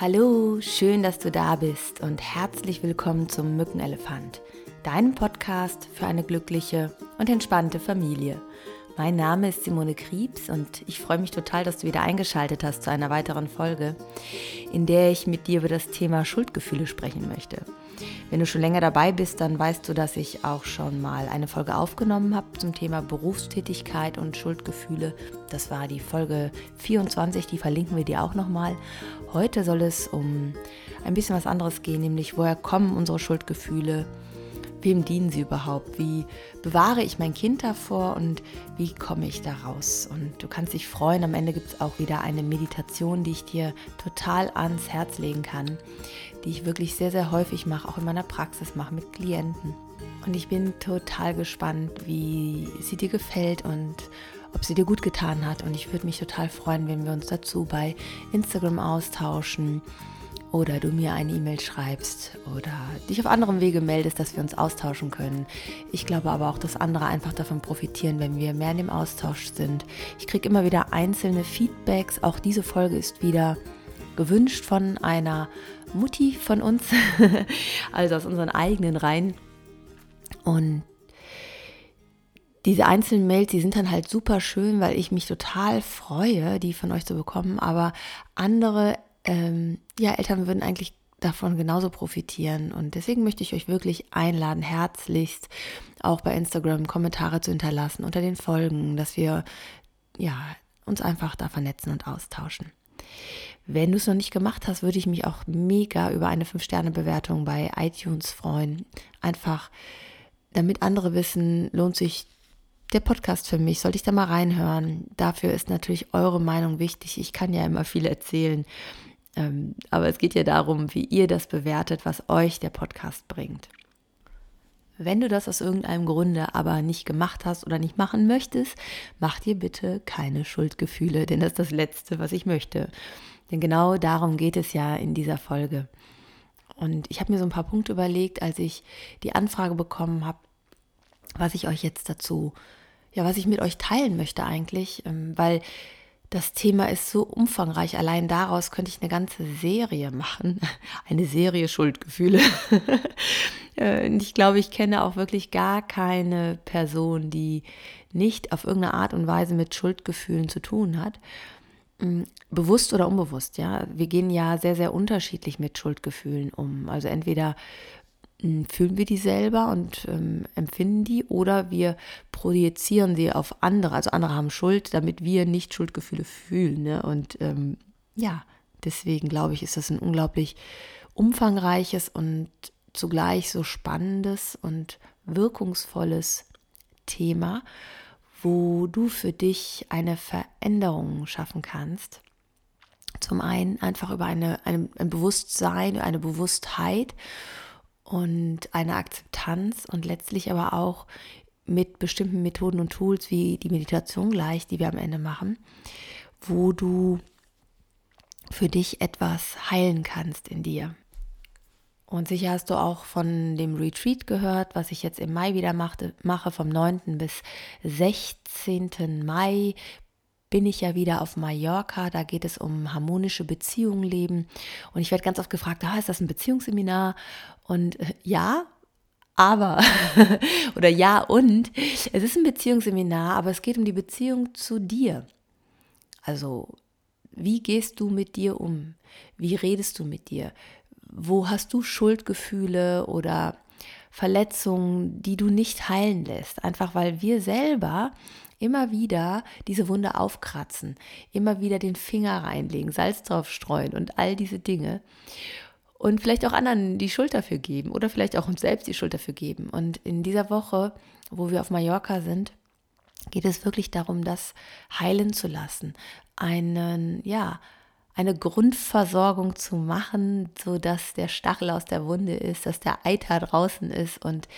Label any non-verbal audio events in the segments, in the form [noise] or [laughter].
Hallo, schön, dass du da bist und herzlich willkommen zum Mückenelefant, deinem Podcast für eine glückliche und entspannte Familie. Mein Name ist Simone Kriebs und ich freue mich total, dass du wieder eingeschaltet hast zu einer weiteren Folge, in der ich mit dir über das Thema Schuldgefühle sprechen möchte. Wenn du schon länger dabei bist, dann weißt du, dass ich auch schon mal eine Folge aufgenommen habe zum Thema Berufstätigkeit und Schuldgefühle. Das war die Folge 24, die verlinken wir dir auch nochmal. Heute soll es um ein bisschen was anderes gehen, nämlich woher kommen unsere Schuldgefühle? Wem dienen sie überhaupt? Wie bewahre ich mein Kind davor und wie komme ich da raus? Und du kannst dich freuen, am Ende gibt es auch wieder eine Meditation, die ich dir total ans Herz legen kann, die ich wirklich sehr, sehr häufig mache, auch in meiner Praxis mache mit Klienten. Und ich bin total gespannt, wie sie dir gefällt und ob sie dir gut getan hat. Und ich würde mich total freuen, wenn wir uns dazu bei Instagram austauschen oder du mir eine E-Mail schreibst oder dich auf anderem Wege meldest, dass wir uns austauschen können. Ich glaube aber auch, dass andere einfach davon profitieren, wenn wir mehr in dem Austausch sind. Ich kriege immer wieder einzelne Feedbacks. Auch diese Folge ist wieder gewünscht von einer Mutti von uns, [laughs] also aus unseren eigenen Reihen. Und diese einzelnen Mails, die sind dann halt super schön, weil ich mich total freue, die von euch zu bekommen. Aber andere ähm, ja, Eltern würden eigentlich davon genauso profitieren. Und deswegen möchte ich euch wirklich einladen, herzlichst auch bei Instagram Kommentare zu hinterlassen unter den Folgen, dass wir ja, uns einfach da vernetzen und austauschen. Wenn du es noch nicht gemacht hast, würde ich mich auch mega über eine 5-Sterne-Bewertung bei iTunes freuen. Einfach, damit andere wissen, lohnt sich der Podcast für mich, sollte ich da mal reinhören. Dafür ist natürlich eure Meinung wichtig. Ich kann ja immer viel erzählen. Ähm, aber es geht ja darum, wie ihr das bewertet, was euch der Podcast bringt. Wenn du das aus irgendeinem Grunde aber nicht gemacht hast oder nicht machen möchtest, mach dir bitte keine Schuldgefühle, denn das ist das Letzte, was ich möchte. Denn genau darum geht es ja in dieser Folge. Und ich habe mir so ein paar Punkte überlegt, als ich die Anfrage bekommen habe, was ich euch jetzt dazu, ja, was ich mit euch teilen möchte eigentlich, ähm, weil das Thema ist so umfangreich. Allein daraus könnte ich eine ganze Serie machen. [laughs] Eine Serie Schuldgefühle. [laughs] Äh, und ich glaube, ich kenne auch wirklich gar keine Person, die nicht auf irgendeine Art und Weise mit Schuldgefühlen zu tun hat. Mm, bewusst oder unbewusst, ja. Wir gehen ja sehr, sehr unterschiedlich mit Schuldgefühlen um. Also entweder hm, fühlen wir die selber und ähm, empfinden die oder wir projizieren sie auf andere. Also andere haben Schuld, damit wir nicht Schuldgefühle fühlen. Ne? Und ähm, ja, deswegen glaube ich, ist das ein unglaublich umfangreiches und zugleich so spannendes und wirkungsvolles Thema, wo du für dich eine Veränderung schaffen kannst. Zum einen einfach über eine, eine, ein Bewusstsein, eine Bewusstheit und eine Akzeptanz und letztlich aber auch mit bestimmten Methoden und Tools wie die Meditation gleich, die wir am Ende machen, wo du für dich etwas heilen kannst in dir. Und sicher hast du auch von dem Retreat gehört, was ich jetzt im Mai wieder machte, mache, vom 9. bis 16. Mai bin ich ja wieder auf Mallorca. Da geht es um harmonische Beziehungen leben. Und ich werde ganz oft gefragt, ah, ist das ein Beziehungsseminar? Und äh, ja, aber [laughs] oder ja und es ist ein Beziehungsseminar, aber es geht um die Beziehung zu dir. Also, wie gehst du mit dir um? Wie redest du mit dir? Wo hast du Schuldgefühle oder Verletzungen, die du nicht heilen lässt? Einfach weil wir selber immer wieder diese Wunde aufkratzen, immer wieder den Finger reinlegen, Salz drauf streuen und all diese Dinge und vielleicht auch anderen die Schuld dafür geben oder vielleicht auch uns selbst die Schuld dafür geben. Und in dieser Woche, wo wir auf Mallorca sind, geht es wirklich darum, das heilen zu lassen, einen, ja, eine Grundversorgung zu machen, so dass der Stachel aus der Wunde ist, dass der Eiter draußen ist und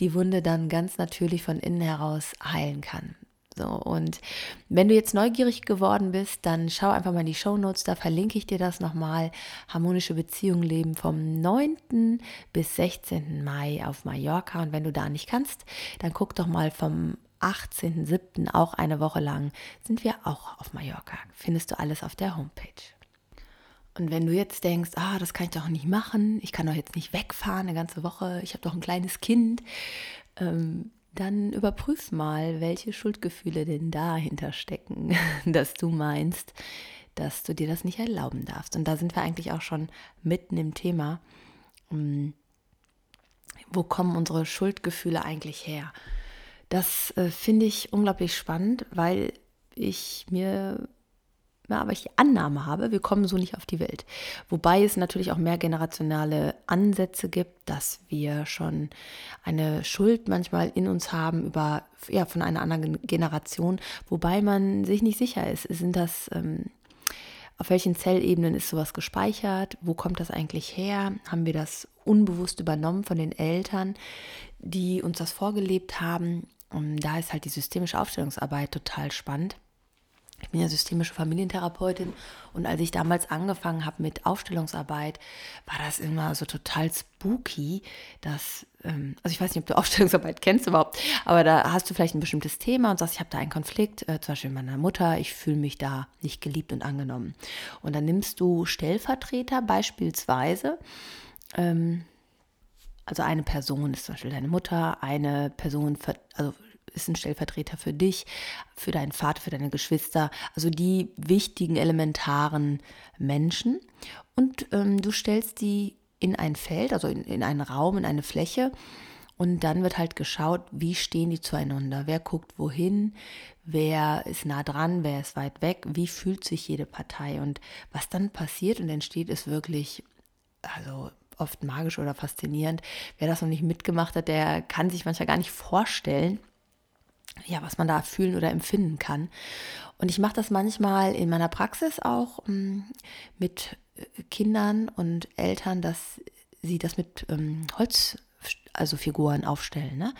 die Wunde dann ganz natürlich von innen heraus heilen kann. So, und wenn du jetzt neugierig geworden bist, dann schau einfach mal in die Show Notes, da verlinke ich dir das nochmal. Harmonische Beziehungen leben vom 9. bis 16. Mai auf Mallorca. Und wenn du da nicht kannst, dann guck doch mal vom 18.07. auch eine Woche lang sind wir auch auf Mallorca. Findest du alles auf der Homepage. Und wenn du jetzt denkst, ah, das kann ich doch nicht machen, ich kann doch jetzt nicht wegfahren eine ganze Woche, ich habe doch ein kleines Kind, ähm, dann überprüf mal, welche Schuldgefühle denn dahinter stecken, [laughs] dass du meinst, dass du dir das nicht erlauben darfst. Und da sind wir eigentlich auch schon mitten im Thema. Ähm, wo kommen unsere Schuldgefühle eigentlich her? Das äh, finde ich unglaublich spannend, weil ich mir ja, aber ich die Annahme habe, wir kommen so nicht auf die Welt. Wobei es natürlich auch mehr generationale Ansätze gibt, dass wir schon eine Schuld manchmal in uns haben über ja von einer anderen Generation, wobei man sich nicht sicher ist, sind das ähm, auf welchen Zellebenen ist sowas gespeichert? Wo kommt das eigentlich her? Haben wir das unbewusst übernommen von den Eltern, die uns das vorgelebt haben? Und da ist halt die systemische Aufstellungsarbeit total spannend. Ich bin ja systemische Familientherapeutin und als ich damals angefangen habe mit Aufstellungsarbeit, war das immer so total spooky, dass, ähm, also ich weiß nicht, ob du [laughs] Aufstellungsarbeit kennst überhaupt, aber da hast du vielleicht ein bestimmtes Thema und sagst, ich habe da einen Konflikt, äh, zum Beispiel mit meiner Mutter, ich fühle mich da nicht geliebt und angenommen. Und dann nimmst du Stellvertreter beispielsweise, ähm, also eine Person ist zum Beispiel deine Mutter, eine Person, also ist ein Stellvertreter für dich, für deinen Vater, für deine Geschwister, also die wichtigen, elementaren Menschen. Und ähm, du stellst die in ein Feld, also in, in einen Raum, in eine Fläche. Und dann wird halt geschaut, wie stehen die zueinander, wer guckt wohin, wer ist nah dran, wer ist weit weg, wie fühlt sich jede Partei. Und was dann passiert und entsteht, ist wirklich, also oft magisch oder faszinierend. Wer das noch nicht mitgemacht hat, der kann sich manchmal gar nicht vorstellen, ja, was man da fühlen oder empfinden kann. Und ich mache das manchmal in meiner Praxis auch ähm, mit äh, Kindern und Eltern, dass sie das mit ähm, Holz, also Figuren aufstellen. Ne?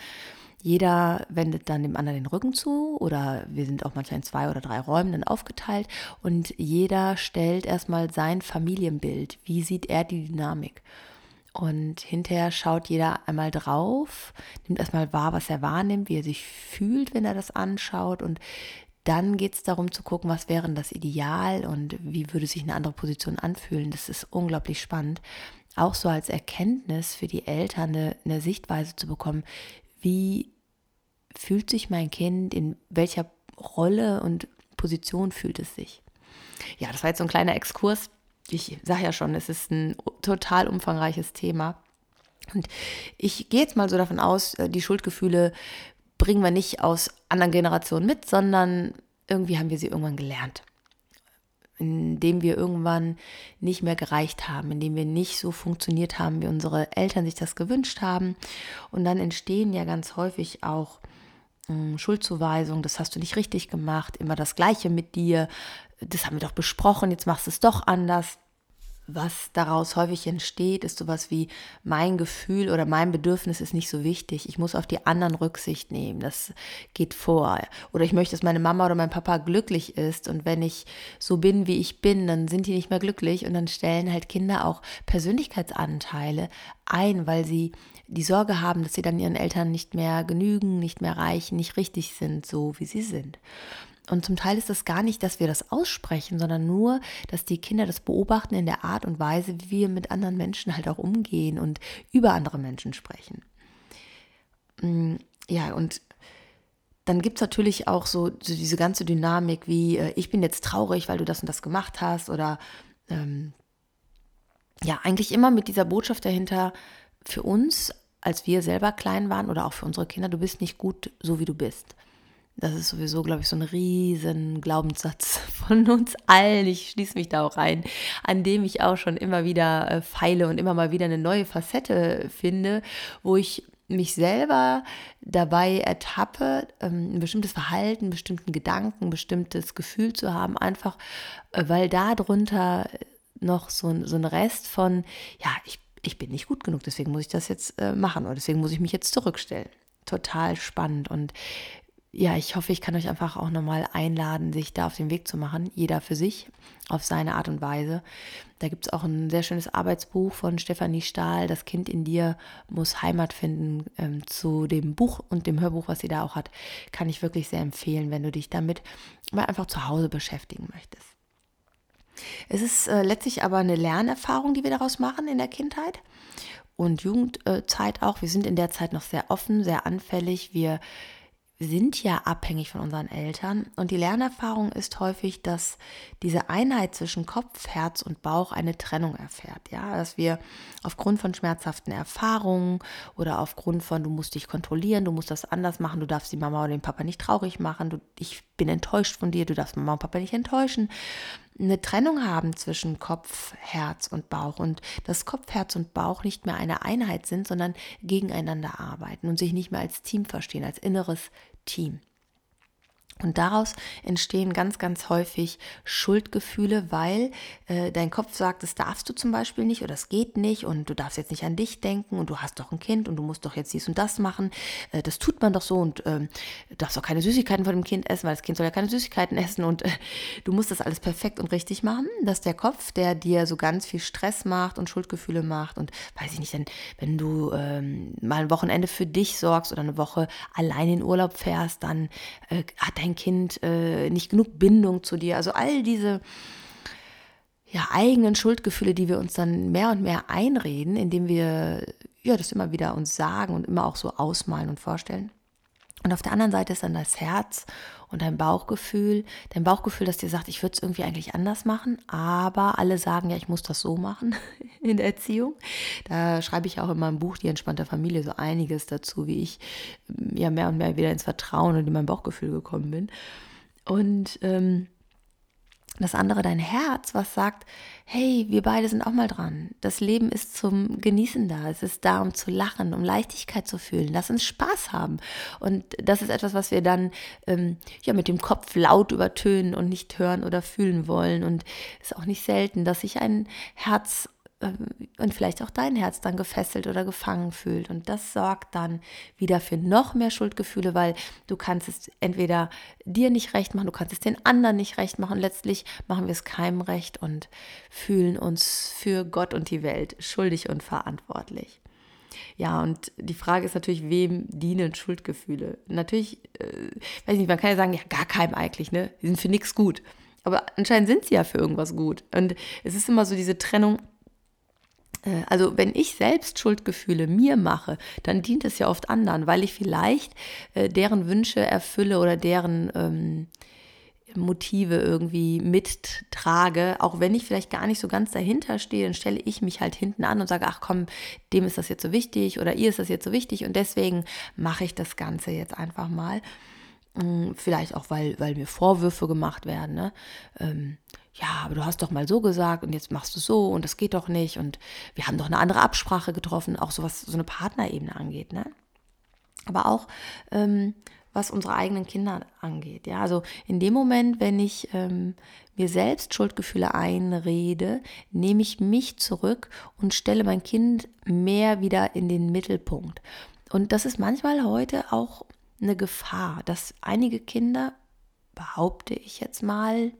Jeder wendet dann dem anderen den Rücken zu oder wir sind auch manchmal in zwei oder drei Räumen dann aufgeteilt und jeder stellt erstmal sein Familienbild. Wie sieht er die Dynamik? Und hinterher schaut jeder einmal drauf, nimmt erstmal wahr, was er wahrnimmt, wie er sich fühlt, wenn er das anschaut. Und dann geht es darum zu gucken, was wäre das Ideal und wie würde sich eine andere Position anfühlen. Das ist unglaublich spannend. Auch so als Erkenntnis für die Eltern eine, eine Sichtweise zu bekommen, wie fühlt sich mein Kind, in welcher Rolle und Position fühlt es sich. Ja, das war jetzt so ein kleiner Exkurs ich sage ja schon, es ist ein total umfangreiches Thema. Und ich gehe jetzt mal so davon aus, äh, die Schuldgefühle bringen wir nicht aus anderen Generationen mit, sondern irgendwie haben wir sie irgendwann gelernt. Indem wir irgendwann nicht mehr gereicht haben, indem wir nicht so funktioniert haben, wie unsere Eltern sich das gewünscht haben. Und dann entstehen ja ganz häufig auch hm, Schuldzuweisungen, das hast du nicht richtig gemacht, immer das Gleiche mit dir, das haben wir doch besprochen, jetzt machst du es doch anders. Was daraus häufig entsteht, ist sowas wie mein Gefühl oder mein Bedürfnis ist nicht so wichtig. Ich muss auf die anderen Rücksicht nehmen. Das geht vor. Oder ich möchte, dass meine Mama oder mein Papa glücklich ist. Und wenn ich so bin, wie ich bin, dann sind die nicht mehr glücklich. Und dann stellen halt Kinder auch Persönlichkeitsanteile ein, weil sie die Sorge haben, dass sie dann ihren Eltern nicht mehr genügen, nicht mehr reichen, nicht richtig sind, so wie sie sind. Und zum Teil ist es gar nicht, dass wir das aussprechen, sondern nur, dass die Kinder das beobachten in der Art und Weise, wie wir mit anderen Menschen halt auch umgehen und über andere Menschen sprechen. Mm, ja, und dann gibt es natürlich auch so, so, diese ganze Dynamik wie, äh, ich bin jetzt traurig, weil du das und das gemacht hast oder ähm, ja, eigentlich immer mit dieser Botschaft dahinter für uns, als wir selber klein waren oder auch für unsere Kinder, du bist nicht gut so, wie du bist. Das ist sowieso, glaube ich, so ein riesen Glaubenssatz [laughs] von uns allen. Ich schließe mich da auch rein, an dem ich auch schon immer wieder äh, feile und immer mal wieder eine neue Facette finde, wo ich mich selber dabei ertappe, ähm, ein bestimmtes Verhalten, bestimmten Gedanken, ein bestimmtes Gefühl zu haben, einfach äh, weil darunter noch so, so ein Rest von, ja, ich, ich bin nicht gut genug, deswegen muss ich das jetzt äh, machen oder deswegen muss ich mich jetzt zurückstellen. Total spannend und ja, ich hoffe, ich kann euch einfach auch nochmal einladen, sich da auf den Weg zu machen, jeder für sich, auf seine Art und Weise. Da gibt es auch ein sehr schönes Arbeitsbuch von Stefanie Stahl, Das Kind in dir muss Heimat finden. Ähm, zu dem Buch und dem Hörbuch, was sie da auch hat, kann ich wirklich sehr empfehlen, wenn du dich damit mal einfach zu Hause beschäftigen möchtest. Es ist äh, letztlich aber eine Lernerfahrung, die wir daraus machen in der Kindheit und Jugendzeit auch. Wir sind in der Zeit noch sehr offen, sehr anfällig. Wir sind ja abhängig von unseren Eltern. Und die Lernerfahrung ist häufig, dass diese Einheit zwischen Kopf, Herz und Bauch eine Trennung erfährt, ja, dass wir aufgrund von schmerzhaften Erfahrungen oder aufgrund von du musst dich kontrollieren, du musst das anders machen, du darfst die Mama oder den Papa nicht traurig machen, du, ich bin enttäuscht von dir, du darfst Mama und Papa nicht enttäuschen, eine Trennung haben zwischen Kopf, Herz und Bauch und dass Kopf, Herz und Bauch nicht mehr eine Einheit sind, sondern gegeneinander arbeiten und sich nicht mehr als Team verstehen, als inneres Team. Und daraus entstehen ganz, ganz häufig Schuldgefühle, weil äh, dein Kopf sagt, das darfst du zum Beispiel nicht oder das geht nicht und du darfst jetzt nicht an dich denken und du hast doch ein Kind und du musst doch jetzt dies und das machen. Äh, das tut man doch so und äh, du darfst auch keine Süßigkeiten von dem Kind essen, weil das Kind soll ja keine Süßigkeiten essen und äh, du musst das alles perfekt und richtig machen. Dass der Kopf, der dir so ganz viel Stress macht und Schuldgefühle macht und weiß ich nicht, denn wenn du ähm, mal ein Wochenende für dich sorgst oder eine Woche allein in Urlaub fährst, dann äh, hat dein dein Kind äh, nicht genug Bindung zu dir. Also all diese ja, eigenen Schuldgefühle, die wir uns dann mehr und mehr einreden, indem wir ja, das immer wieder uns sagen und immer auch so ausmalen und vorstellen. Und auf der anderen Seite ist dann das Herz und dein Bauchgefühl. Dein Bauchgefühl, das dir sagt, ich würde es irgendwie eigentlich anders machen, aber alle sagen ja, ich muss das so machen [laughs] in der Erziehung. Da schreibe ich auch in meinem Buch Die entspannte Familie so einiges dazu, wie ich ja mehr und mehr wieder ins Vertrauen und in mein Bauchgefühl gekommen bin. Und ähm, das andere dein Herz, was sagt, hey, wir beide sind auch mal dran. Das Leben ist zum Genießen da. Es ist da, um zu lachen, um Leichtigkeit zu fühlen. Lass uns Spaß haben. Und das ist etwas, was wir dann ähm, ja mit dem Kopf laut übertönen und nicht hören oder fühlen wollen. Und es ist auch nicht selten, dass sich ein Herz und vielleicht auch dein Herz dann gefesselt oder gefangen fühlt. Und das sorgt dann wieder für noch mehr Schuldgefühle, weil du kannst es entweder dir nicht recht machen, du kannst es den anderen nicht recht machen. Letztlich machen wir es keinem recht und fühlen uns für Gott und die Welt schuldig und verantwortlich. Ja, und die Frage ist natürlich, wem dienen Schuldgefühle? Natürlich, äh, weiß nicht, man kann ja sagen, ja, gar keinem eigentlich, ne? Die sind für nichts gut. Aber anscheinend sind sie ja für irgendwas gut. Und es ist immer so diese Trennung, also wenn ich selbst Schuldgefühle mir mache, dann dient es ja oft anderen, weil ich vielleicht äh, deren Wünsche erfülle oder deren ähm, Motive irgendwie mittrage, auch wenn ich vielleicht gar nicht so ganz dahinter stehe, dann stelle ich mich halt hinten an und sage, ach komm, dem ist das jetzt so wichtig oder ihr ist das jetzt so wichtig und deswegen mache ich das Ganze jetzt einfach mal. Hm, vielleicht auch, weil, weil mir Vorwürfe gemacht werden. Ne? Ähm, ja, aber du hast doch mal so gesagt und jetzt machst du so und das geht doch nicht und wir haben doch eine andere Absprache getroffen, auch so was so eine Partnerebene angeht, ne? Aber auch ähm, was unsere eigenen Kinder angeht. Ja, also in dem Moment, wenn ich ähm, mir selbst Schuldgefühle einrede, nehme ich mich zurück und stelle mein Kind mehr wieder in den Mittelpunkt. Und das ist manchmal heute auch eine Gefahr, dass einige Kinder behaupte ich jetzt mal,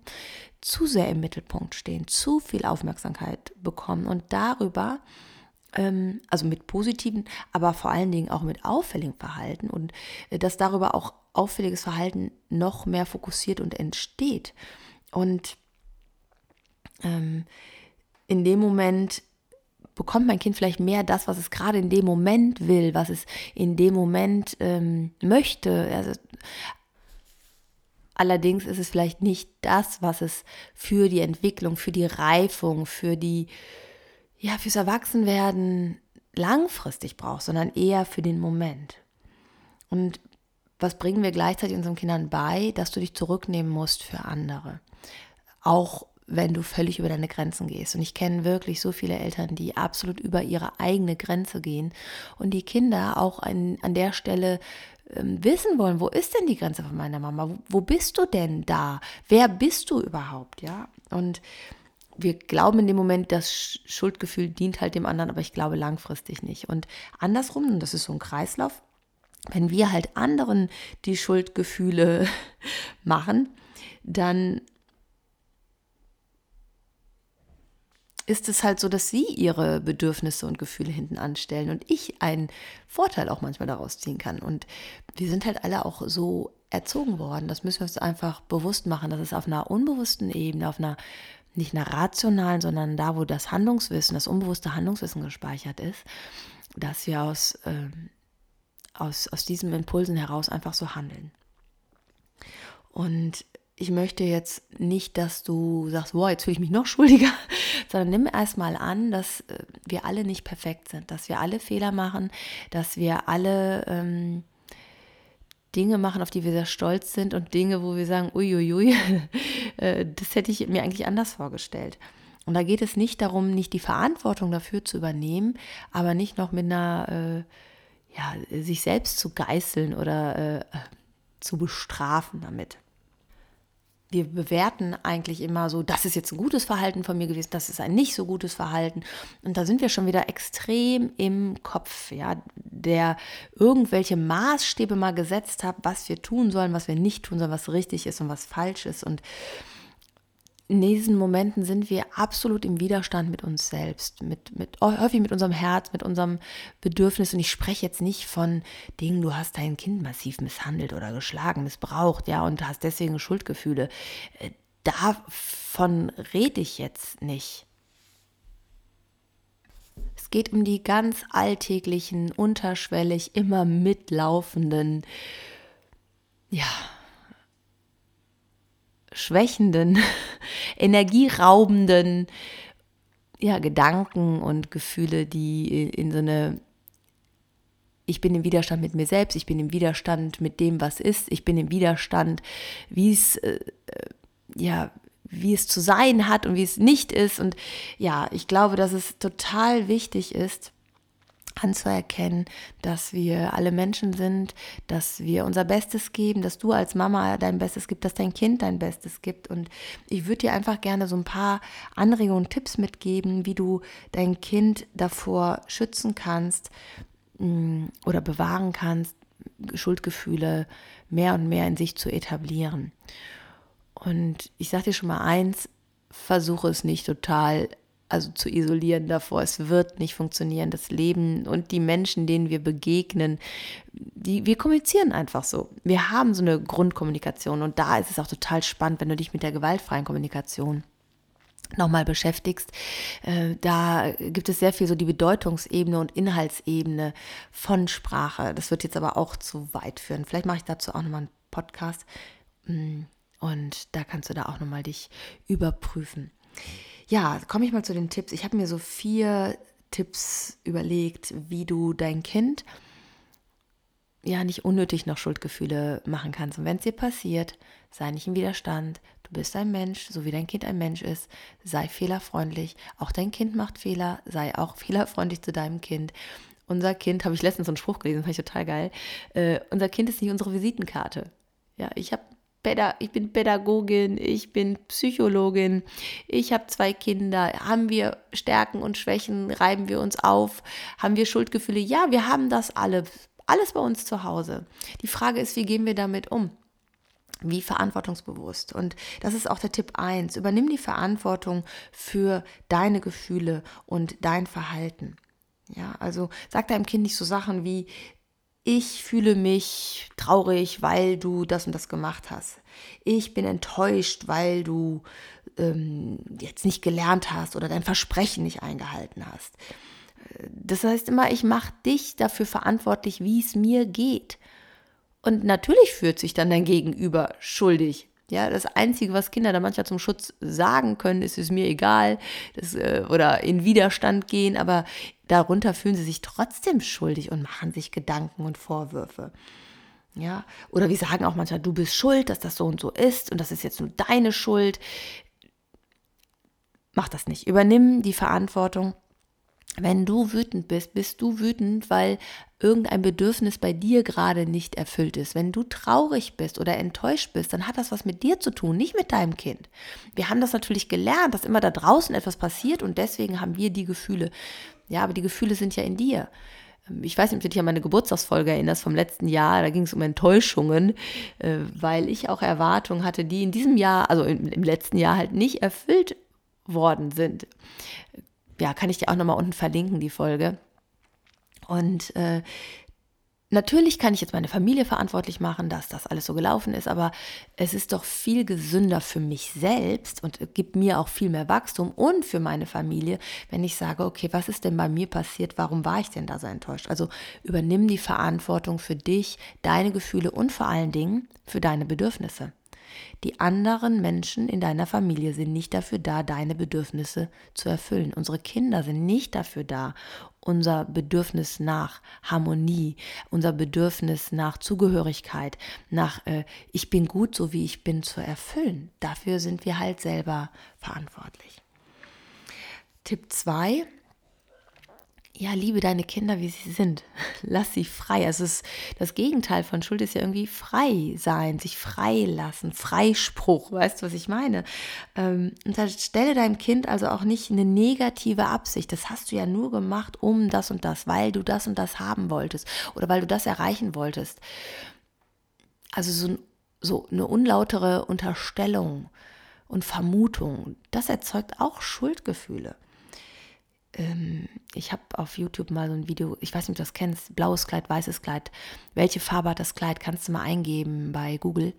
zu sehr im Mittelpunkt stehen, zu viel Aufmerksamkeit bekommen und darüber, ähm, also mit positiven, aber vor allen Dingen auch mit auffälligem Verhalten und äh, dass darüber auch auffälliges Verhalten noch mehr fokussiert und entsteht. Und ähm, in dem Moment bekommt mein Kind vielleicht mehr das, was es gerade in dem Moment will, was es in dem Moment ähm, möchte. Also, Allerdings ist es vielleicht nicht das, was es für die Entwicklung, für die Reifung, für die, ja, fürs Erwachsenwerden langfristig braucht, sondern eher für den Moment. Und was bringen wir gleichzeitig unseren Kindern bei, dass du dich zurücknehmen musst für andere? Auch wenn du völlig über deine Grenzen gehst. Und ich kenne wirklich so viele Eltern, die absolut über ihre eigene Grenze gehen und die Kinder auch an, an der Stelle wissen wollen, wo ist denn die Grenze von meiner Mama? Wo, wo bist du denn da? Wer bist du überhaupt? Ja, und wir glauben in dem Moment, das Schuldgefühl dient halt dem anderen, aber ich glaube langfristig nicht. Und andersrum, und das ist so ein Kreislauf, wenn wir halt anderen die Schuldgefühle [laughs] machen, dann ist es halt so, dass sie ihre Bedürfnisse und Gefühle hinten anstellen und ich einen Vorteil auch manchmal daraus ziehen kann. Und wir sind halt alle auch so erzogen worden. Das müssen wir uns einfach bewusst machen, dass es auf einer unbewussten Ebene, auf einer nicht einer rationalen, sondern da, wo das Handlungswissen, das unbewusste Handlungswissen gespeichert ist, dass wir aus, äh, aus, aus diesen Impulsen heraus einfach so handeln. Und ich möchte jetzt nicht, dass du sagst, wow, jetzt fühle ich mich noch schuldiger, sondern nimm erstmal an, dass äh, wir alle nicht perfekt sind, dass wir alle Fehler machen, dass wir alle ähm, Dinge machen, auf die wir sehr stolz sind und Dinge, wo wir sagen, uiuiui, [laughs] äh, das hätte ich mir eigentlich anders vorgestellt. Und da geht es nicht darum, nicht die Verantwortung dafür zu übernehmen, aber nicht noch mit einer, äh, ja, sich selbst zu geißeln oder äh, zu bestrafen damit wir bewerten eigentlich immer so, das ist jetzt ein gutes Verhalten von mir gewesen, das ist ein nicht so gutes Verhalten. Und da sind wir schon wieder extrem im Kopf, ja, der irgendwelche Maßstäbe mal gesetzt hat, was wir tun sollen, was wir nicht tun sollen, was richtig ist und was falsch ist. Und in diesen Momenten sind wir absolut im Widerstand mit uns selbst, mit, mit, häufig mit unserem Herz, mit unserem Bedürfnis. Und ich spreche jetzt nicht von Dingen, du hast dein Kind massiv misshandelt oder geschlagen, missbraucht, ja, und hast deswegen Schuldgefühle. Äh, davon rede ich jetzt nicht. Es geht um die ganz alltäglichen, unterschwellig, immer mitlaufenden, ja, schwächenden, [laughs] energieraubenden ja, Gedanken und Gefühle, die in so eine ich bin im Widerstand mit mir selbst, ich bin im Widerstand mit dem, was ist, ich bin im Widerstand, wie es äh, äh ja, wie es zu sein hat und wie es nicht ist. Und ja, ich glaube, dass es total wichtig ist, anzuerkennen, dass wir alle Menschen sind, dass wir unser Bestes geben, dass du als Mama dein Bestes gibst, dass dein Kind dein Bestes gibt. Und ich würde dir einfach gerne so ein paar Anregungen Tipps mitgeben, wie du dein Kind davor schützen kannst mm, oder bewahren kannst, Schuldgefühle mehr und mehr in sich zu etablieren. Und ich sage dir schon mal eins, versuche es nicht total also zu isolieren davor. Es wird nicht funktionieren. Das Leben und die Menschen, denen wir begegnen, die, wir kommunizieren einfach so. Wir haben so eine Grundkommunikation und da ist es auch total spannend, wenn du dich mit der gewaltfreien Kommunikation nochmal beschäftigst. Äh, da gibt es sehr viel so die Bedeutungsebene und Inhaltsebene von Sprache. Das wird jetzt aber auch zu weit führen. Vielleicht mache ich dazu auch nochmal einen Podcast mm, und da kannst du da auch nochmal dich überprüfen ja, komme ich mal zu den Tipps. Ich habe mir so vier Tipps überlegt, wie du dein Kind ja nicht unnötig noch Schuldgefühle machen kannst. Und wenn es dir passiert, sei nicht im Widerstand. Du bist ein Mensch, so wie dein Kind ein Mensch ist. Sei fehlerfreundlich. Auch dein Kind macht Fehler. Sei auch [laughs] fehlerfreundlich zu deinem Kind. Unser Kind, habe ich letztens so einen Spruch gelesen, fand ich total geil. Äh, unser Kind ist nicht unsere Visitenkarte. Ja, ich habe ich bin Pädagogin, ich bin Psychologin, ich habe zwei Kinder. Haben wir Stärken und Schwächen? Reiben wir uns auf? Haben wir Schuldgefühle? Ja, wir haben das alle. Alles bei uns zu Hause. Die Frage ist, wie gehen wir damit um? Wie verantwortungsbewusst. Und das ist auch der Tipp 1. Übernimm die Verantwortung für deine Gefühle und dein Verhalten. Ja, also sag deinem Kind nicht so Sachen wie, ich fühle mich traurig, weil du das und das gemacht hast. Ich bin enttäuscht, weil du ähm, jetzt nicht gelernt hast oder dein Versprechen nicht eingehalten hast. Das heißt immer, ich mache dich dafür verantwortlich, wie es mir geht. Und natürlich fühlt sich dann dein Gegenüber schuldig. Ja, das Einzige, was Kinder da manchmal zum Schutz sagen können, ist es mir egal das, äh, oder in Widerstand gehen, aber darunter fühlen sie sich trotzdem schuldig und machen sich Gedanken und Vorwürfe. Ja, oder wir sagen auch manchmal, du bist schuld, dass das so und so ist und das ist jetzt nur deine Schuld. Mach das nicht. Übernimm die Verantwortung wenn du wütend bist, bist du wütend, weil irgendein Bedürfnis bei dir gerade nicht erfüllt ist. Wenn du traurig bist oder enttäuscht bist, dann hat das was mit dir zu tun, nicht mit deinem Kind. Wir haben das natürlich gelernt, dass immer da draußen etwas passiert und deswegen haben wir die Gefühle. Ja, aber die Gefühle sind ja in dir. Ich weiß nicht, ob du dich an meine Geburtstagsfolge erinnerst vom letzten Jahr. Da ging es um Enttäuschungen, äh, weil ich auch Erwartungen hatte, die in diesem Jahr, also im letzten Jahr halt nicht erfüllt worden sind ja, kann ich dir auch nochmal unten verlinken, die Folge. Und äh, Natürlich kann ich jetzt meine Familie verantwortlich machen, dass das alles so gelaufen ist, aber es ist doch viel gesünder für mich selbst und gibt mir auch viel mehr Wachstum und für meine Familie, wenn ich sage, okay, was ist denn bei mir passiert? Warum war ich denn da so enttäuscht? Also übernimm die Verantwortung für dich, deine Gefühle und vor allen Dingen für deine Bedürfnisse. Die anderen Menschen in deiner Familie sind nicht dafür da, deine Bedürfnisse zu erfüllen. Unsere Kinder sind nicht dafür da, unser Bedürfnis nach Harmonie, unser Bedürfnis nach Zugehörigkeit, nach äh, ich bin gut so wie ich bin zu erfüllen. Dafür sind wir halt selber verantwortlich. Tipp 2, ja, liebe deine Kinder, wie sie sind. [laughs] Lass sie frei. Es ist, das Gegenteil von Schuld ist ja irgendwie frei sein, sich frei lassen, Freispruch, weißt du, was ich meine? Ähm, und da stelle deinem Kind also auch nicht eine negative Absicht. Das hast du ja nur gemacht, um das und das, weil du das und das haben wolltest oder weil du das erreichen wolltest. Also so, so eine unlautere Unterstellung und Vermutung, das erzeugt auch Schuldgefühle ähm, ich habe auf YouTube mal so ein Video, ich weiß nicht, ob du das kennst, blaues Kleid, weißes Kleid. Welche Farbe hat das Kleid? Kannst du mal eingeben bei Google.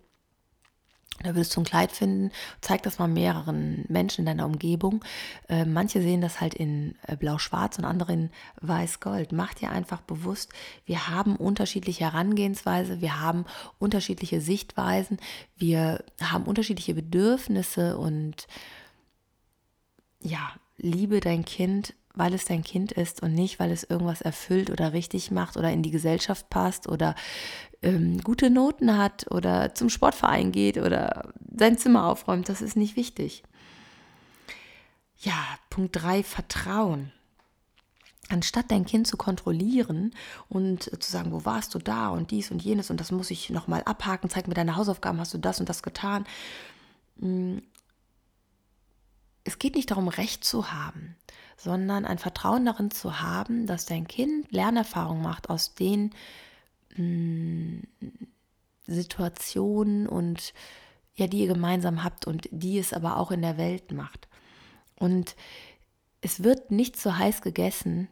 Da würdest du ein Kleid finden, zeig das mal mehreren Menschen in deiner Umgebung. Äh, manche sehen das halt in äh, blau-schwarz und andere in weiß-gold. Mach dir einfach bewusst, wir haben unterschiedliche Herangehensweise, wir haben unterschiedliche Sichtweisen, wir haben unterschiedliche Bedürfnisse und ja, liebe dein Kind weil es dein Kind ist und nicht, weil es irgendwas erfüllt oder richtig macht oder in die Gesellschaft passt oder ähm, gute Noten hat oder zum Sportverein geht oder sein Zimmer aufräumt. Das ist nicht wichtig. Ja, Punkt 3, Vertrauen. Anstatt dein Kind zu kontrollieren und zu sagen, wo warst du da und dies und jenes und das muss ich nochmal abhaken, zeig mir deine Hausaufgaben, hast du das und das getan. Mm, es geht nicht darum, Recht zu haben, sondern ein Vertrauen darin zu haben, dass dein Kind Lernerfahrung macht aus den mh, mm, Situationen und ja, die ihr gemeinsam habt und die es aber auch in der Welt macht. Und es wird nicht so heiß gegessen,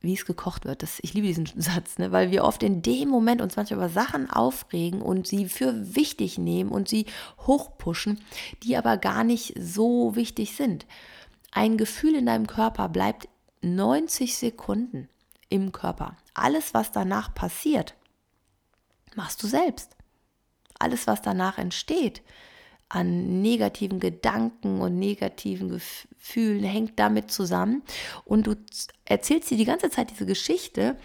wie es gekocht wird. Das, ich liebe diesen Satz, ne? weil wir oft in dem Moment uns manchmal über Sachen aufregen und sie für wichtig nehmen und sie hochpushen, die aber gar nicht so wichtig sind. Ein Gefühl in deinem Körper bleibt 90 Sekunden im Körper. Alles, was danach passiert, machst du selbst. Alles, was danach entsteht an negativen Gedanken und negativen Gefühlen, hängt damit zusammen. Und du erzählst dir die ganze Zeit diese Geschichte,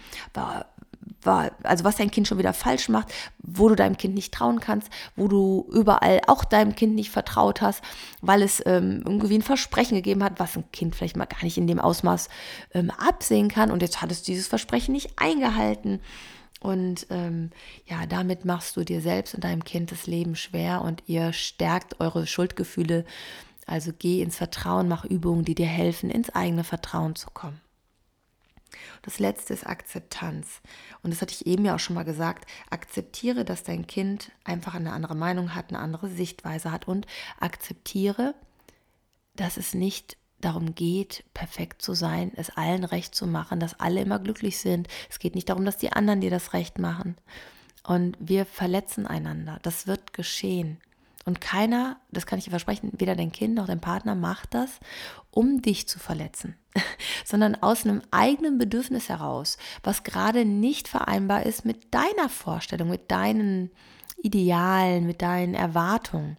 also was dein Kind schon wieder falsch macht, wo du deinem Kind nicht trauen kannst, wo du überall auch deinem Kind nicht vertraut hast, weil es ähm, irgendwie ein Versprechen gegeben hat, was ein Kind vielleicht mal gar nicht in dem Ausmaß ähm, absehen kann. Und jetzt hattest du dieses Versprechen nicht eingehalten. Und ähm, ja, damit machst du dir selbst und deinem Kind das Leben schwer und ihr stärkt eure Schuldgefühle. Also geh ins Vertrauen, mach Übungen, die dir helfen, ins eigene Vertrauen zu kommen. Das letzte ist Akzeptanz. Und das hatte ich eben ja auch schon mal gesagt. Akzeptiere, dass dein Kind einfach eine andere Meinung hat, eine andere Sichtweise hat und akzeptiere, dass es nicht darum geht, perfekt zu sein, es allen recht zu machen, dass alle immer glücklich sind. Es geht nicht darum, dass die anderen dir das recht machen. Und wir verletzen einander. Das wird geschehen. Und keiner, das kann ich dir versprechen, weder dein Kind noch dein Partner macht das, um dich zu verletzen, [laughs] sondern aus einem eigenen Bedürfnis heraus, was gerade nicht vereinbar ist mit deiner Vorstellung, mit deinen Idealen, mit deinen Erwartungen.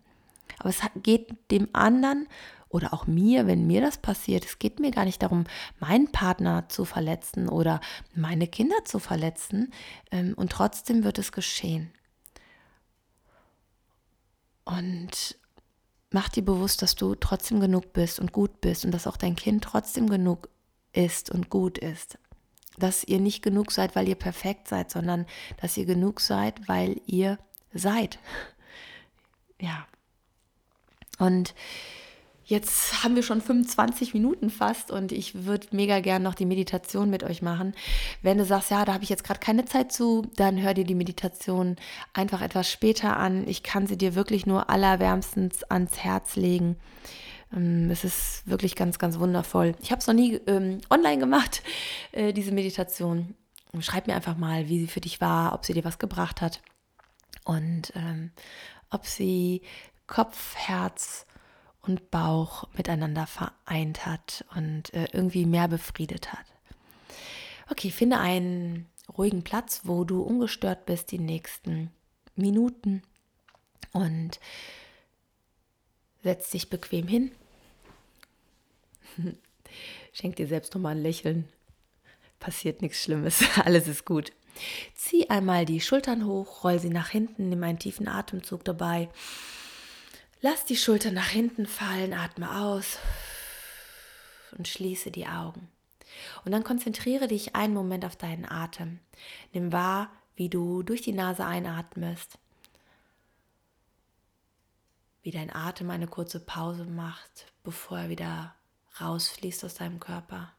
Aber es geht dem anderen oder auch mir, wenn mir das passiert, es geht mir gar nicht darum, meinen Partner zu verletzen oder meine Kinder zu verletzen. Ähm, und trotzdem wird es geschehen. Und mach dir bewusst, dass du trotzdem genug bist und gut bist und dass auch dein Kind trotzdem genug ist und gut ist. Dass ihr nicht genug seid, weil ihr perfekt seid, sondern dass ihr genug seid, weil ihr seid. [laughs] Ja. Und Jetzt haben wir schon 25 Minuten fast und ich würde mega gern noch die Meditation mit euch machen. Wenn du sagst, ja, da habe ich jetzt gerade keine Zeit zu, dann hör dir die Meditation einfach etwas später an. Ich kann sie dir wirklich nur allerwärmstens ans Herz legen. Ähm, es ist wirklich ganz, ganz wundervoll. Ich habe es noch nie ähm, online gemacht, [laughs] äh, diese Meditation. schreib mir einfach mal, wie sie für dich war, ob sie dir was gebracht hat und ähm, ob sie Kopf, Herz und Bauch miteinander vereint hat und äh, irgendwie mehr befriedet hat. Okay, finde einen ruhigen Platz, wo du ungestört bist die nächsten Minuten und setz dich bequem hin. [laughs] Schenk dir selbst nochmal ein Lächeln. Passiert nichts Schlimmes, [laughs] alles ist gut. Zieh einmal die Schultern hoch, roll sie nach hinten, nimm einen tiefen Atemzug dabei. Lass die Schultern nach hinten fallen, atme aus und schließe die Augen. Und dann konzentriere dich einen Moment auf deinen Atem. Nimm wahr, wie du durch die Nase einatmest, wie dein Atem eine kurze Pause macht, bevor er wieder rausfließt aus deinem Körper.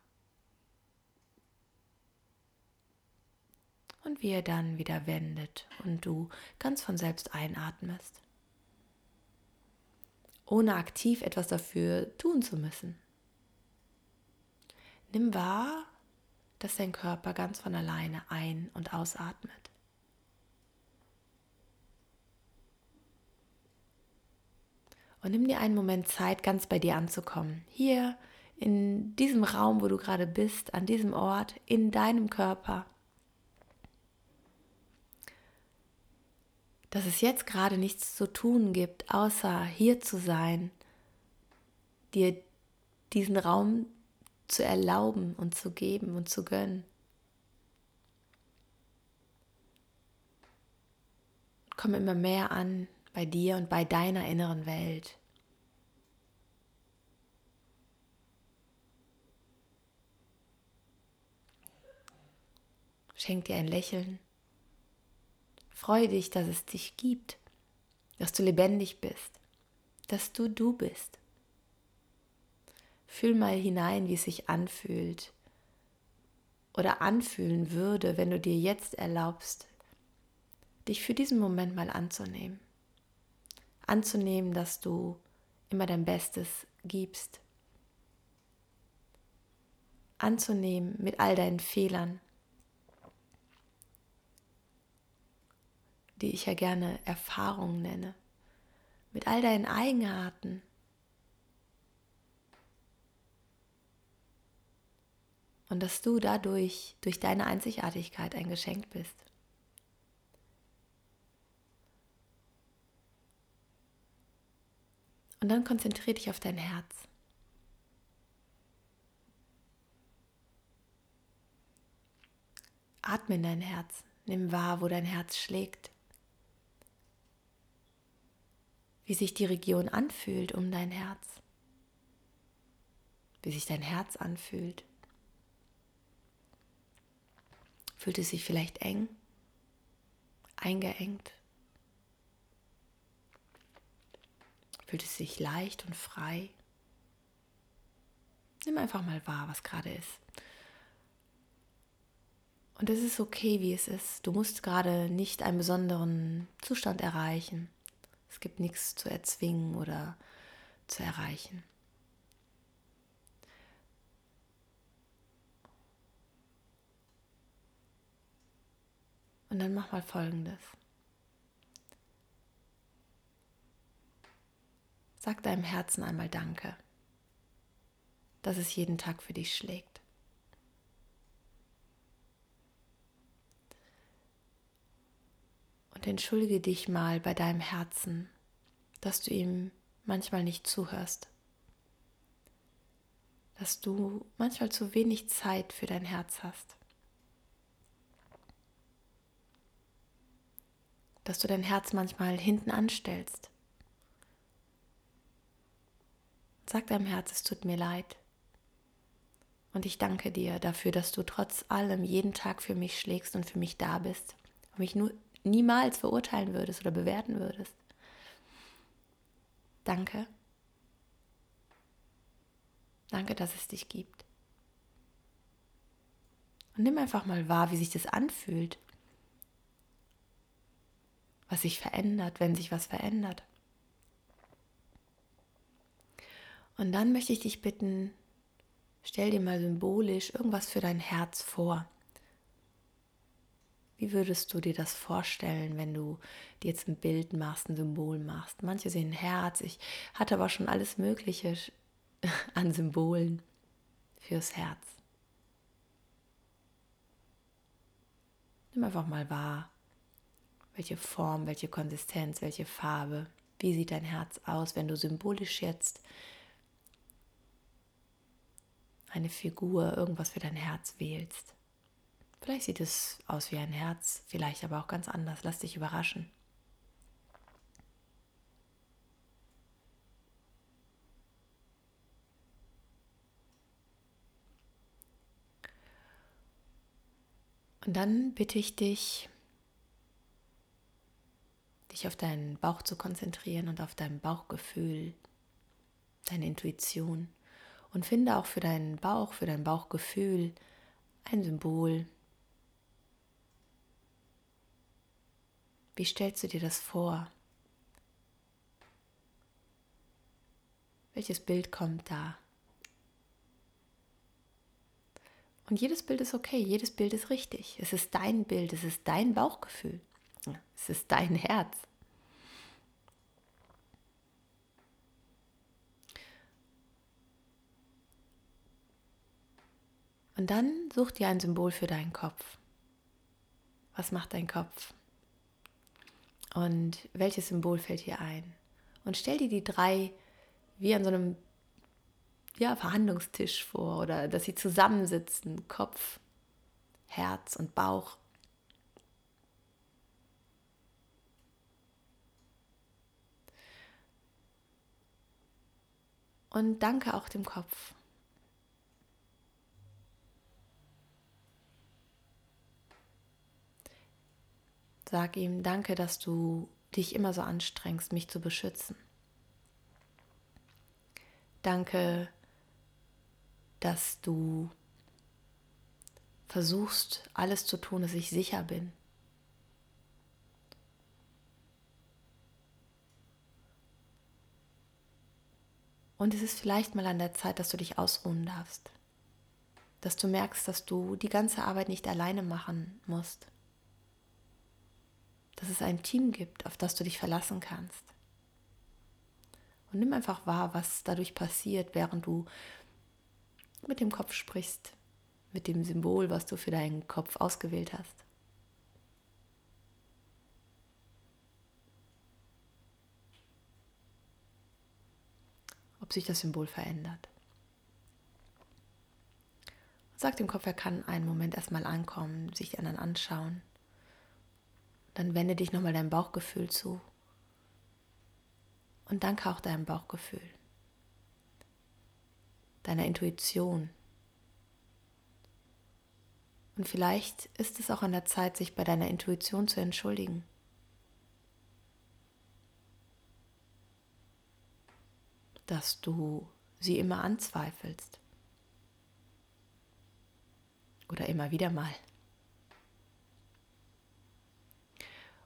Und wie er dann wieder wendet und du ganz von selbst einatmest, ohne aktiv etwas dafür tun zu müssen. Nimm wahr, dass dein Körper ganz von alleine ein- und ausatmet. Und nimm dir einen Moment Zeit, ganz bei dir anzukommen. Hier in diesem Raum, wo du gerade bist, an diesem Ort, in deinem Körper. Dass es jetzt gerade nichts zu tun gibt, außer hier zu sein, dir diesen Raum zu erlauben und zu geben und zu gönnen. Komm immer mehr an bei dir und bei deiner inneren Welt. Schenk dir ein Lächeln. Freue dich, dass es dich gibt, dass du lebendig bist, dass du du bist. Fühl mal hinein, wie es sich anfühlt oder anfühlen würde, wenn du dir jetzt erlaubst, dich für diesen Moment mal anzunehmen. Anzunehmen, dass du immer dein Bestes gibst. Anzunehmen mit all deinen Fehlern, die ich ja gerne Erfahrungen nenne, mit all deinen Eigenarten und dass du dadurch, durch deine Einzigartigkeit ein Geschenk bist. Und dann konzentriere dich auf dein Herz. Atme in dein Herz. Nimm wahr, wo dein Herz schlägt. Wie sich die Region anfühlt um dein Herz. Wie sich dein Herz anfühlt. Fühlt es sich vielleicht eng, eingeengt? Fühlt es sich leicht und frei? Nimm einfach mal wahr, was gerade ist. Und es ist okay, wie es ist. Du musst gerade nicht einen besonderen Zustand erreichen. Gibt nichts zu erzwingen oder zu erreichen. Und dann mach mal Folgendes. Sag deinem Herzen einmal Danke, dass es jeden Tag für dich schlägt. Und entschuldige dich mal bei deinem Herzen, dass du ihm manchmal nicht zuhörst, dass du manchmal zu wenig Zeit für dein Herz hast. dass du dein Herz manchmal hinten anstellst. Sag deinem Herz, es tut mir leid. Und ich danke dir dafür, dass du trotz allem jeden Tag für mich schlägst und für mich da bist und mich nur niemals verurteilen würdest oder bewerten würdest. Danke. Danke, dass es dich gibt. Und nimm einfach mal wahr, wie sich das anfühlt, was sich verändert, wenn sich was verändert. Und dann möchte ich dich bitten, stell dir mal symbolisch irgendwas für dein Herz vor. Wie würdest du dir das vorstellen, wenn du dir jetzt ein Bild machst, ein Symbol machst? Manche sehen ein Herz. Ich hatte aber schon alles Mögliche [laughs] an Symbolen fürs Herz. Nimm einfach mal wahr, welche Form, welche Konsistenz, welche Farbe, wie sieht dein Herz aus, wenn du symbolisch jetzt eine Figur, irgendwas für dein Herz wählst. Vielleicht sieht es aus wie ein Herz, vielleicht aber auch ganz anders. Lass dich überraschen. Und dann bitte ich dich, dich auf deinen Bauch zu konzentrieren und auf dein Bauchgefühl, deine Intuition. Und finde auch für deinen Bauch, für dein Bauchgefühl ein Symbol, Wie stellst du dir das vor? Welches Bild kommt da? Und jedes Bild ist okay, jedes Bild ist richtig. Es ist dein Bild, es ist dein Bauchgefühl, es ist dein Herz. Und dann such dir ein Symbol für deinen Kopf. Was macht dein Kopf? Und welches Symbol fällt dir ein? Und stell dir die drei wie an so einem ja, Verhandlungstisch vor oder dass sie zusammensitzen, Kopf, Herz und Bauch. Und danke auch dem Kopf. Sag ihm, danke, dass du dich immer so anstrengst, mich zu beschützen. Danke, dass du versuchst, alles zu tun, dass ich sicher bin. Und es ist vielleicht mal an der Zeit, dass du dich ausruhen darfst. Dass du merkst, dass du die ganze Arbeit nicht alleine machen musst dass es ein Team gibt, auf das du dich verlassen kannst. Und nimm einfach wahr, was dadurch passiert, während du mit dem Kopf sprichst, mit dem Symbol, was du für deinen Kopf ausgewählt hast. Ob sich das Symbol verändert. Sag dem Kopf, er kann einen Moment erstmal ankommen, sich anderen anschauen dann wende dich nochmal deinem Bauchgefühl zu. Und danke auch deinem Bauchgefühl, deiner Intuition. Und vielleicht ist es auch an der Zeit, sich bei deiner Intuition zu entschuldigen. Dass du sie immer anzweifelst. Oder immer wieder mal.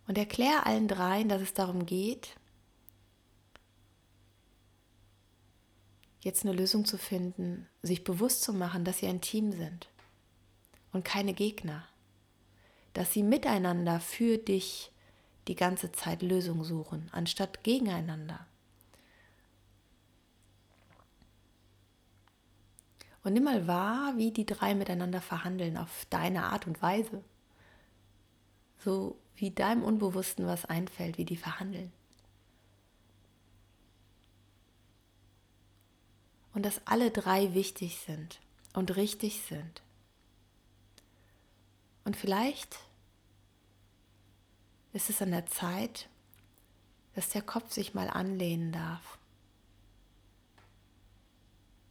Und erklär allen dreien, dass es darum geht, jetzt eine Lösung zu finden, sich bewusst zu machen, dass sie ein Team sind und keine Gegner, dass sie miteinander für dich die ganze Zeit Lösungen suchen, anstatt gegeneinander. Und nimm mal wahr, wie die drei miteinander verhandeln auf deine Art und Weise. So wie deinem Unbewussten was einfällt, wie die verhandeln. Und dass alle drei wichtig sind und richtig sind. Und vielleicht ist es an der Zeit, dass der Kopf sich mal anlehnen darf.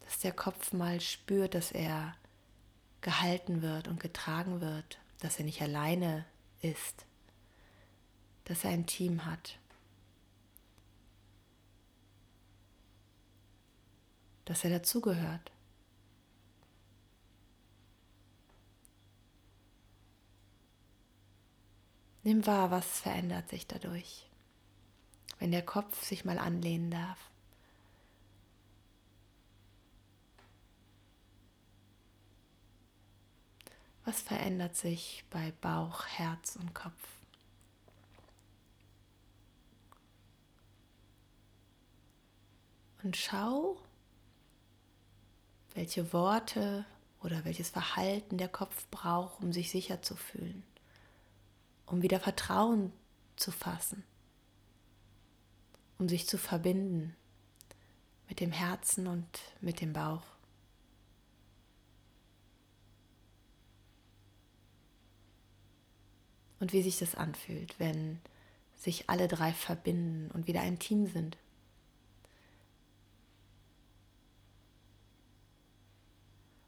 Dass der Kopf mal spürt, dass er gehalten wird und getragen wird, dass er nicht alleine ist dass er ein Team hat. Dass er dazugehört. Nimm wahr, was verändert sich dadurch, wenn der Kopf sich mal anlehnen darf. Was verändert sich bei Bauch, Herz und Kopf? Und schau, welche Worte oder welches Verhalten der Kopf braucht, um sich sicher zu fühlen, um wieder Vertrauen zu fassen, um sich zu verbinden mit dem Herzen und mit dem Bauch. Und wie sich das anfühlt, wenn sich alle drei verbinden und wieder ein Team sind.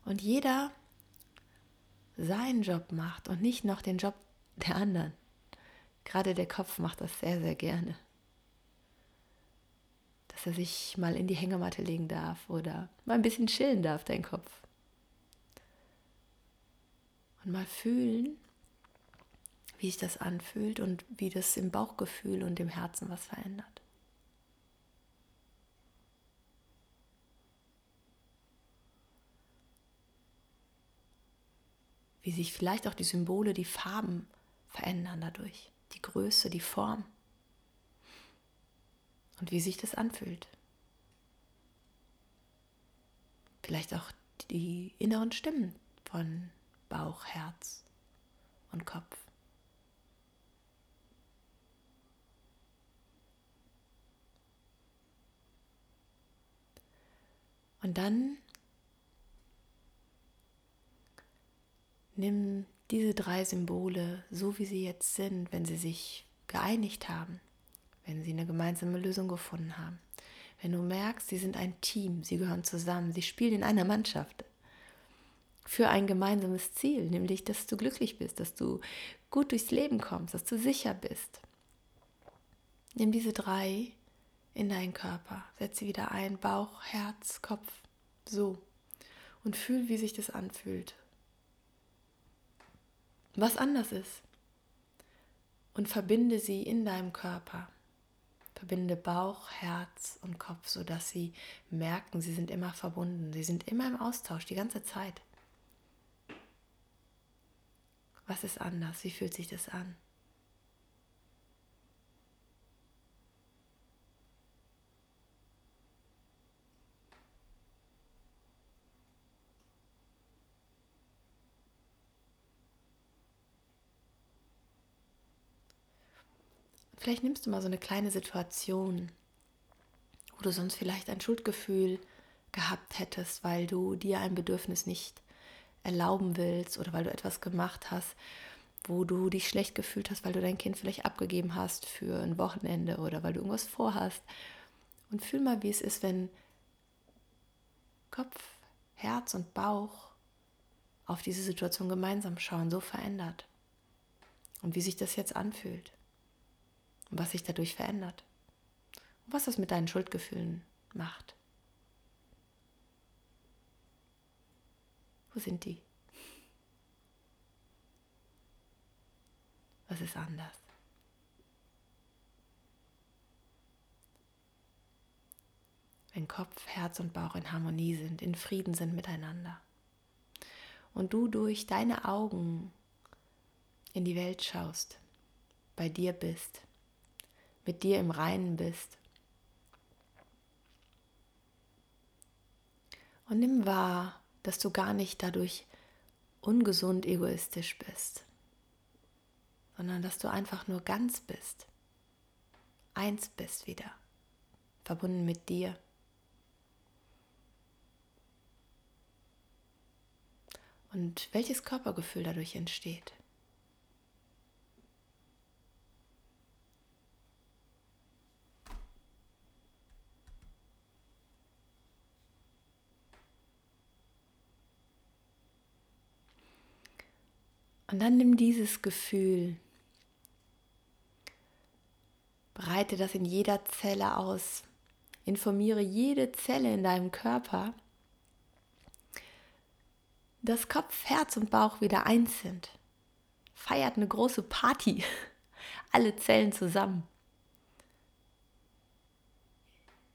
Und jeder seinen Job macht und nicht noch den Job der anderen. Gerade der Kopf macht das sehr, sehr gerne. Dass er sich mal in die Hängematte legen darf oder mal ein bisschen chillen darf, dein Kopf. Und mal fühlen, wie sich das anfühlt und wie das im Bauchgefühl und im Herzen was verändert. Wie sich vielleicht auch die Symbole, die Farben verändern dadurch, die Größe, die Form und wie sich das anfühlt. Vielleicht auch die inneren Stimmen von Bauch, Herz und Kopf. Und dann Nimm diese drei Symbole so, wie sie jetzt sind, wenn sie sich geeinigt haben, wenn sie eine gemeinsame Lösung gefunden haben. Wenn du merkst, sie sind ein Team, sie gehören zusammen, sie spielen in einer Mannschaft für ein gemeinsames Ziel, nämlich dass du glücklich bist, dass du gut durchs Leben kommst, dass du sicher bist. Nimm diese drei in deinen Körper, setz sie wieder ein, Bauch, Herz, Kopf, so. Und fühl, wie sich das anfühlt was anders ist. Und verbinde sie in deinem Körper. Verbinde Bauch, Herz und Kopf, sodass sie merken, sie sind immer verbunden. Sie sind immer im Austausch, die ganze Zeit. Was ist anders? Wie fühlt sich das an? Vielleicht nimmst du mal so eine kleine Situation, wo du sonst vielleicht ein Schuldgefühl gehabt hättest, weil du dir ein Bedürfnis nicht erlauben willst oder weil du etwas gemacht hast, wo du dich schlecht gefühlt hast, weil du dein Kind vielleicht abgegeben hast für ein Wochenende oder weil du irgendwas vorhast. Und fühl mal, wie es ist, wenn Kopf, Herz und Bauch auf diese Situation gemeinsam schauen, so verändert. Und wie sich das jetzt anfühlt und was sich dadurch verändert und was das mit deinen Schuldgefühlen macht. Wo sind die? Was ist anders? Wenn Kopf, Herz und Bauch in Harmonie sind, in Frieden sind miteinander und du durch deine Augen in die Welt schaust, bei dir bist, mit dir im Reinen bist. Und nimm wahr, dass du gar nicht dadurch ungesund egoistisch bist, sondern dass du einfach nur ganz bist, eins bist wieder, verbunden mit dir. Und welches Körpergefühl dadurch entsteht. Und dann nimm dieses Gefühl, breite das in jeder Zelle aus, informiere jede Zelle in deinem Körper, dass Kopf, Herz und Bauch wieder eins sind. Feiert eine große Party, [laughs] alle Zellen zusammen.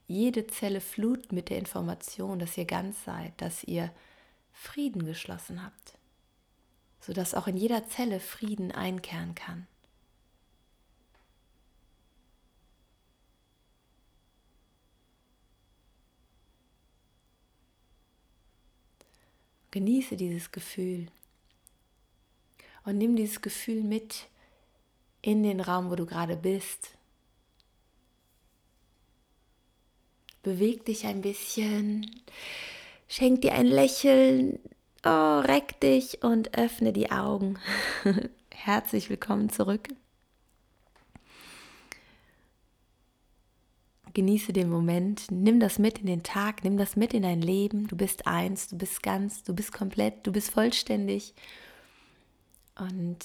Jede Zelle flut mit der Information, dass ihr ganz seid, dass ihr Frieden geschlossen habt sodass auch in jeder Zelle Frieden einkehren kann. Genieße dieses Gefühl und nimm dieses Gefühl mit in den Raum, wo du gerade bist. Beweg dich ein bisschen, schenk dir ein Lächeln, oh, reck dich und öffne die Augen. [laughs] Herzlich willkommen zurück. Genieße den Moment, nimm das mit in den Tag, nimm das mit in dein Leben. Du bist eins, du bist ganz, du bist komplett, du bist vollständig. Und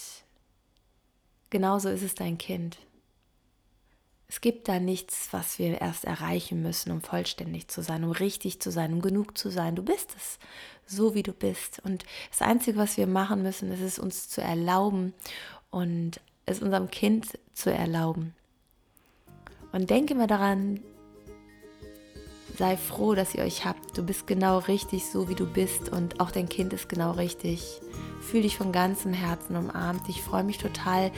genauso ist es dein Kind. Es gibt da nichts, was wir erst erreichen müssen, um vollständig zu sein, um richtig zu sein, um genug zu sein. Du bist es, so wie du bist. Und das Einzige, was wir machen müssen, ist es uns zu erlauben und es unserem Kind zu erlauben. Und denke mal daran, sei froh, dass ihr euch habt. Du bist genau richtig, so wie du bist und auch dein Kind ist genau richtig. Fühl dich von ganzem Herzen umarmt. Ich freue mich total,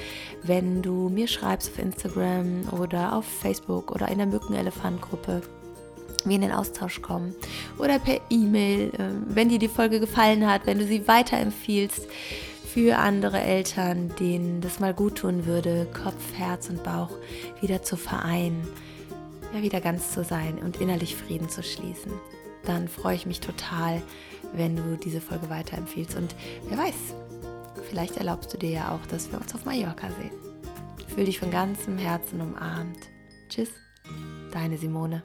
wenn du mir schreibst auf Instagram oder auf Facebook oder in der Mückenelefant-Gruppe wir in den Austausch kommen oder per E-Mail, ähm, wenn dir die Folge gefallen hat, wenn du sie weiterempfiehlst für andere Eltern, denen das mal gut tun würde, Kopf, Herz und Bauch wieder zu vereinen ja, wieder ganz zu sein und innerlich Frieden zu schließen. Dann freue ich mich total, wenn du diese Folge weiterempfiehlst. Und wer weiß, vielleicht erlaubst du dir ja auch, dass wir uns auf Mallorca sehen. Fühl dich von ganzem Herzen umarmt. Tschüss, deine Simone.